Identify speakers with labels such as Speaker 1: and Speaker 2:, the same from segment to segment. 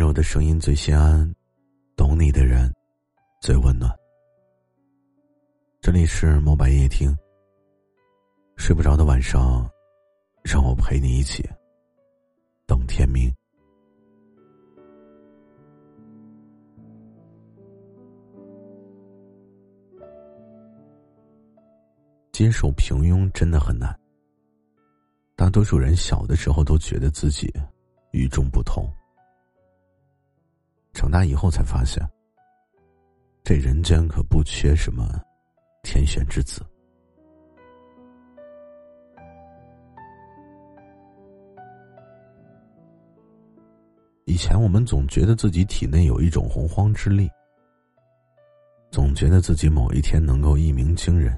Speaker 1: 柔的声音最心安，懂你的人最温暖。这里是墨白夜听。睡不着的晚上，让我陪你一起等天明。接受平庸真的很难。大多数人小的时候都觉得自己与众不同。长大以后才发现，这人间可不缺什么天选之子。以前我们总觉得自己体内有一种洪荒之力，总觉得自己某一天能够一鸣惊人。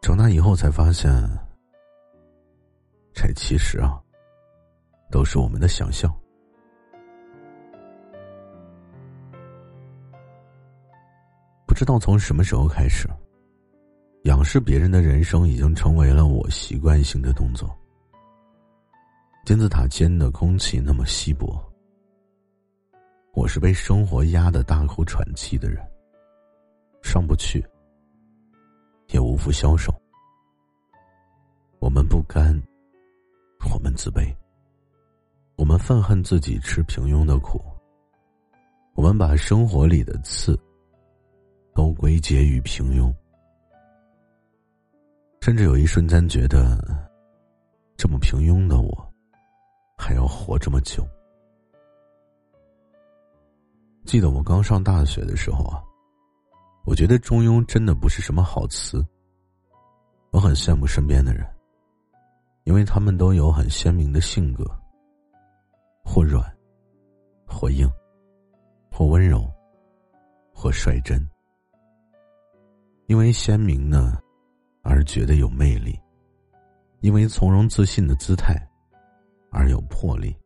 Speaker 1: 长大以后才发现，这其实啊，都是我们的想象。知道从什么时候开始，仰视别人的人生已经成为了我习惯性的动作。金字塔尖的空气那么稀薄，我是被生活压得大口喘气的人。上不去，也无福消受。我们不甘，我们自卑，我们愤恨自己吃平庸的苦，我们把生活里的刺。都归结于平庸，甚至有一瞬间觉得，这么平庸的我，还要活这么久。记得我刚上大学的时候啊，我觉得中庸真的不是什么好词。我很羡慕身边的人，因为他们都有很鲜明的性格，或软，或硬，或温柔，或率真。因为鲜明呢，而觉得有魅力；因为从容自信的姿态，而有魄力。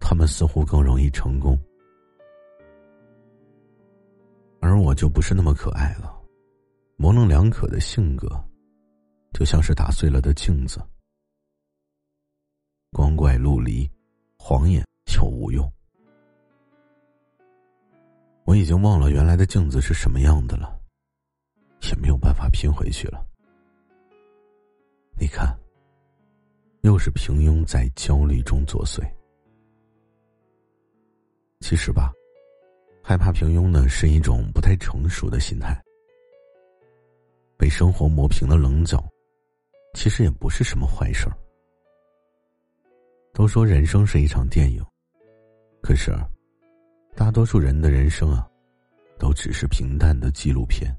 Speaker 1: 他们似乎更容易成功，而我就不是那么可爱了。模棱两可的性格，就像是打碎了的镜子，光怪陆离，晃眼又无用。我已经忘了原来的镜子是什么样的了，也没有办法拼回去了。你看，又是平庸在焦虑中作祟。其实吧，害怕平庸呢是一种不太成熟的心态。被生活磨平了棱角，其实也不是什么坏事儿。都说人生是一场电影，可是。大多数人的人生啊，都只是平淡的纪录片。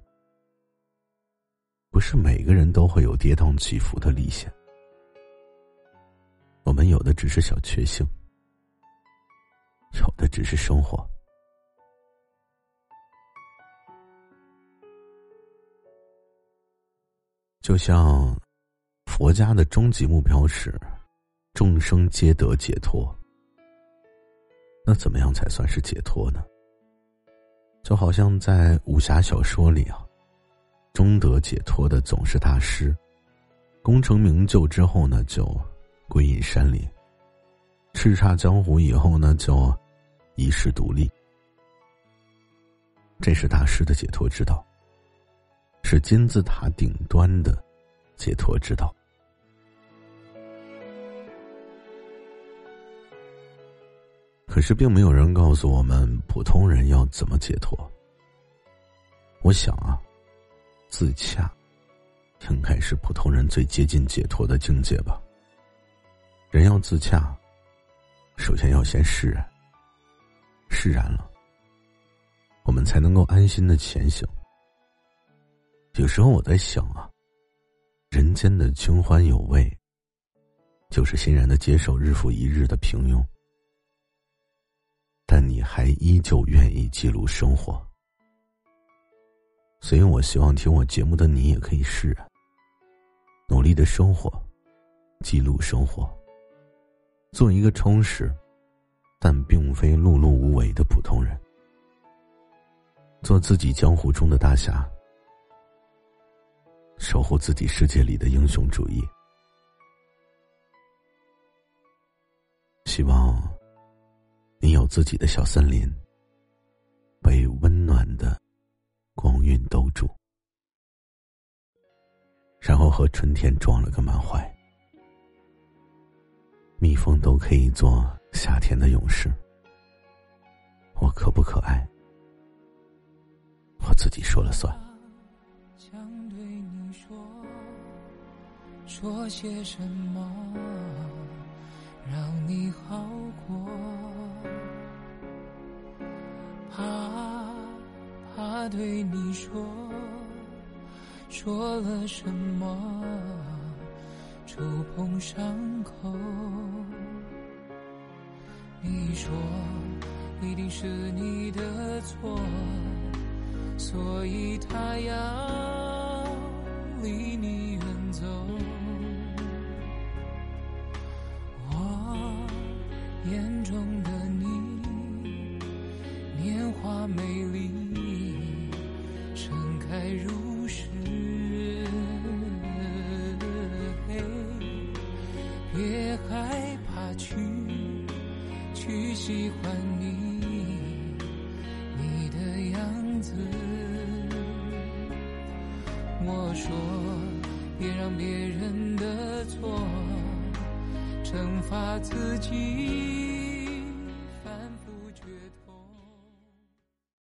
Speaker 1: 不是每个人都会有跌宕起伏的历险，我们有的只是小确幸，有的只是生活。就像佛家的终极目标是众生皆得解脱。那怎么样才算是解脱呢？就好像在武侠小说里啊，终得解脱的总是大师，功成名就之后呢，就归隐山林，叱咤江湖以后呢，就一世独立。这是大师的解脱之道，是金字塔顶端的解脱之道。可是，并没有人告诉我们普通人要怎么解脱。我想啊，自洽，应该是普通人最接近解脱的境界吧。人要自洽，首先要先释然。释然了，我们才能够安心的前行。有时候我在想啊，人间的清欢有味，就是欣然的接受日复一日的平庸。但你还依旧愿意记录生活，所以我希望听我节目的你也可以释然，努力的生活，记录生活，做一个充实，但并非碌碌无为的普通人，做自己江湖中的大侠，守护自己世界里的英雄主义。希望有自己的小森林，被温暖的光晕兜住，然后和春天撞了个满怀。蜜蜂都可以做夏天的勇士，我可不可爱？我自己说了算。
Speaker 2: 想对你说，说些什么，让你好过？怕怕对你说，说了什么，触碰伤口。你说一定是你的错，所以他要离你远走。我眼中的你，美丽，盛开如诗。别害怕去。去喜欢你，你的样子。我说，别让别人的错惩罚自己。